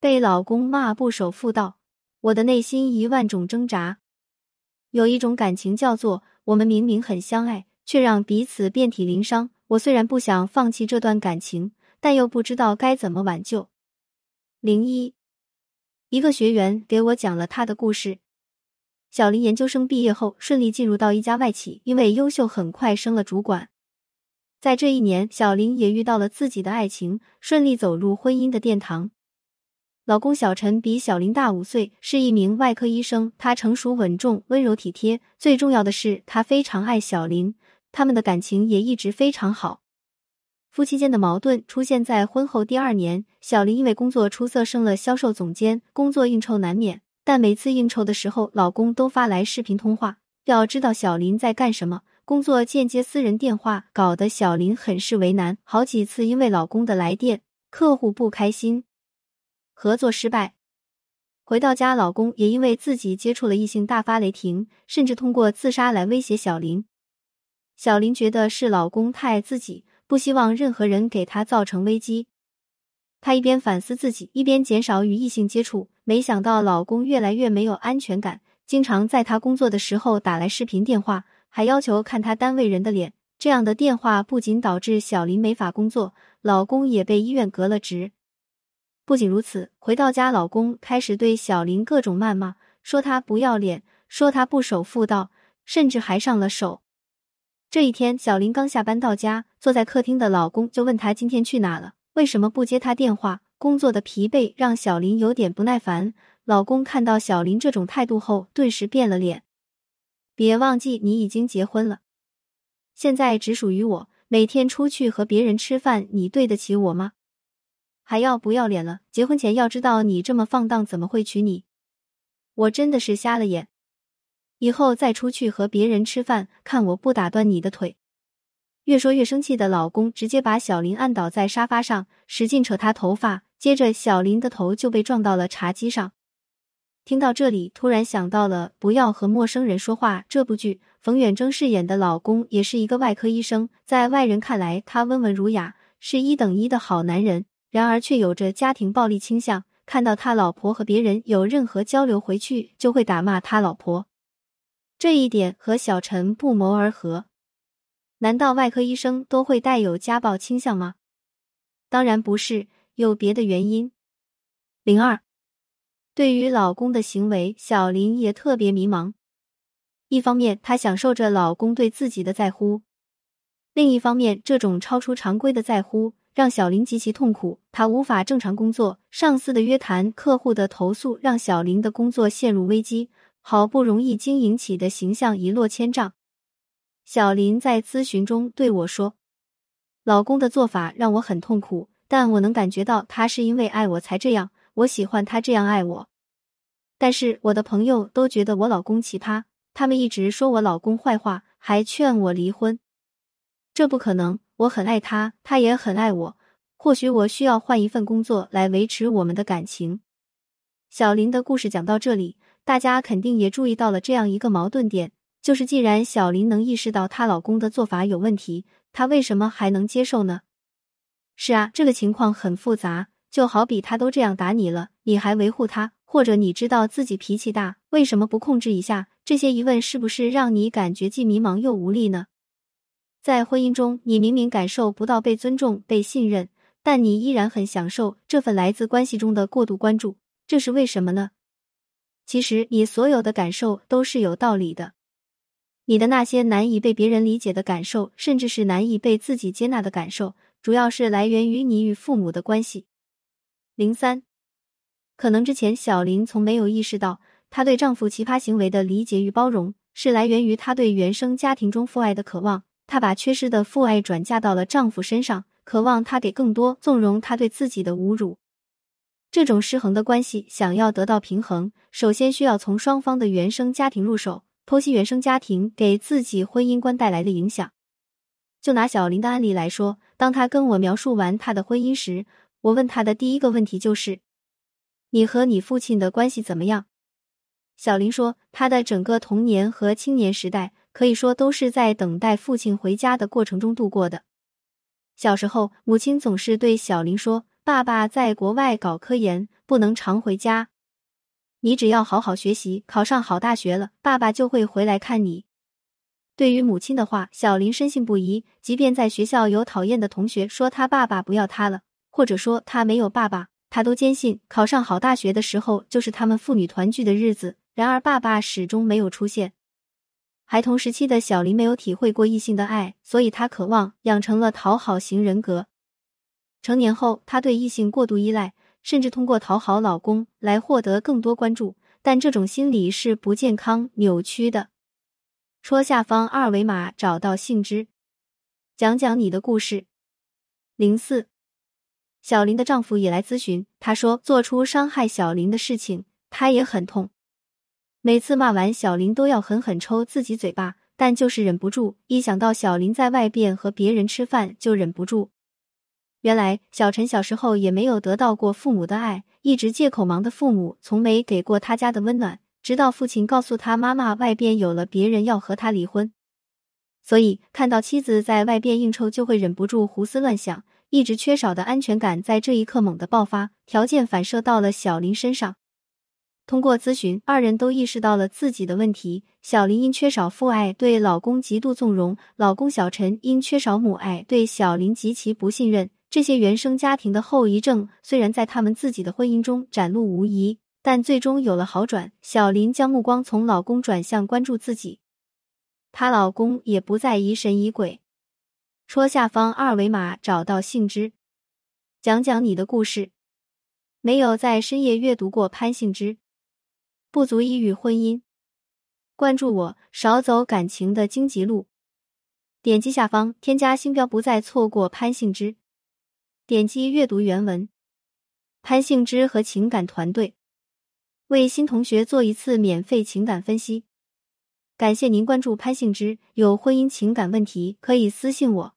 被老公骂不守妇道，我的内心一万种挣扎。有一种感情叫做我们明明很相爱，却让彼此遍体鳞伤。我虽然不想放弃这段感情，但又不知道该怎么挽救。零一，一个学员给我讲了他的故事。小林研究生毕业后顺利进入到一家外企，因为优秀，很快升了主管。在这一年，小林也遇到了自己的爱情，顺利走入婚姻的殿堂。老公小陈比小林大五岁，是一名外科医生。他成熟稳重、温柔体贴，最重要的是他非常爱小林，他们的感情也一直非常好。夫妻间的矛盾出现在婚后第二年，小林因为工作出色升了销售总监，工作应酬难免，但每次应酬的时候，老公都发来视频通话，要知道小林在干什么。工作间接私人电话，搞得小林很是为难。好几次因为老公的来电，客户不开心，合作失败。回到家，老公也因为自己接触了异性大发雷霆，甚至通过自杀来威胁小林。小林觉得是老公太爱自己，不希望任何人给他造成危机。她一边反思自己，一边减少与异性接触。没想到老公越来越没有安全感，经常在她工作的时候打来视频电话。还要求看他单位人的脸，这样的电话不仅导致小林没法工作，老公也被医院革了职。不仅如此，回到家，老公开始对小林各种谩骂，说他不要脸，说他不守妇道，甚至还上了手。这一天，小林刚下班到家，坐在客厅的老公就问他今天去哪了，为什么不接他电话？工作的疲惫让小林有点不耐烦。老公看到小林这种态度后，顿时变了脸。别忘记，你已经结婚了，现在只属于我。每天出去和别人吃饭，你对得起我吗？还要不要脸了？结婚前要知道你这么放荡，怎么会娶你？我真的是瞎了眼。以后再出去和别人吃饭，看我不打断你的腿！越说越生气的老公直接把小林按倒在沙发上，使劲扯他头发，接着小林的头就被撞到了茶几上。听到这里，突然想到了《不要和陌生人说话》这部剧。冯远征饰演的老公也是一个外科医生，在外人看来，他温文儒雅，是一等一的好男人。然而，却有着家庭暴力倾向。看到他老婆和别人有任何交流，回去就会打骂他老婆。这一点和小陈不谋而合。难道外科医生都会带有家暴倾向吗？当然不是，有别的原因。零二。对于老公的行为，小林也特别迷茫。一方面，她享受着老公对自己的在乎；另一方面，这种超出常规的在乎让小林极其痛苦。他无法正常工作，上司的约谈、客户的投诉，让小林的工作陷入危机。好不容易经营起的形象一落千丈。小林在咨询中对我说：“老公的做法让我很痛苦，但我能感觉到他是因为爱我才这样。”我喜欢他这样爱我，但是我的朋友都觉得我老公奇葩，他们一直说我老公坏话，还劝我离婚。这不可能，我很爱他，他也很爱我。或许我需要换一份工作来维持我们的感情。小林的故事讲到这里，大家肯定也注意到了这样一个矛盾点，就是既然小林能意识到她老公的做法有问题，她为什么还能接受呢？是啊，这个情况很复杂。就好比他都这样打你了，你还维护他，或者你知道自己脾气大，为什么不控制一下？这些疑问是不是让你感觉既迷茫又无力呢？在婚姻中，你明明感受不到被尊重、被信任，但你依然很享受这份来自关系中的过度关注，这是为什么呢？其实，你所有的感受都是有道理的。你的那些难以被别人理解的感受，甚至是难以被自己接纳的感受，主要是来源于你与父母的关系。零三，可能之前小林从没有意识到，她对丈夫奇葩行为的理解与包容，是来源于她对原生家庭中父爱的渴望。她把缺失的父爱转嫁到了丈夫身上，渴望他给更多，纵容他对自己的侮辱。这种失衡的关系，想要得到平衡，首先需要从双方的原生家庭入手，剖析原生家庭给自己婚姻观带来的影响。就拿小林的案例来说，当他跟我描述完他的婚姻时，我问他的第一个问题就是：“你和你父亲的关系怎么样？”小林说：“他的整个童年和青年时代可以说都是在等待父亲回家的过程中度过的。小时候，母亲总是对小林说：‘爸爸在国外搞科研，不能常回家。你只要好好学习，考上好大学了，爸爸就会回来看你。对于母亲的话，小林深信不疑。即便在学校有讨厌的同学说他爸爸不要他了，或者说他没有爸爸，他都坚信考上好大学的时候就是他们父女团聚的日子。然而，爸爸始终没有出现。孩童时期的小林没有体会过异性的爱，所以他渴望养成了讨好型人格。成年后，他对异性过度依赖，甚至通过讨好老公来获得更多关注，但这种心理是不健康、扭曲的。戳下方二维码找到杏之，讲讲你的故事。零四，小林的丈夫也来咨询，他说做出伤害小林的事情，他也很痛。每次骂完小林都要狠狠抽自己嘴巴，但就是忍不住，一想到小林在外边和别人吃饭就忍不住。原来小陈小时候也没有得到过父母的爱，一直借口忙的父母从没给过他家的温暖。直到父亲告诉他妈妈外边有了别人要和他离婚，所以看到妻子在外边应酬就会忍不住胡思乱想，一直缺少的安全感在这一刻猛地爆发，条件反射到了小林身上。通过咨询，二人都意识到了自己的问题。小林因缺少父爱，对老公极度纵容；老公小陈因缺少母爱，对小林极其不信任。这些原生家庭的后遗症，虽然在他们自己的婚姻中展露无遗。但最终有了好转，小林将目光从老公转向关注自己，她老公也不再疑神疑鬼。戳下方二维码找到杏枝，讲讲你的故事。没有在深夜阅读过潘杏枝，不足以与婚姻。关注我，少走感情的荆棘路。点击下方添加星标，不再错过潘杏枝。点击阅读原文。潘杏枝和情感团队。为新同学做一次免费情感分析，感谢您关注潘幸之。有婚姻情感问题可以私信我。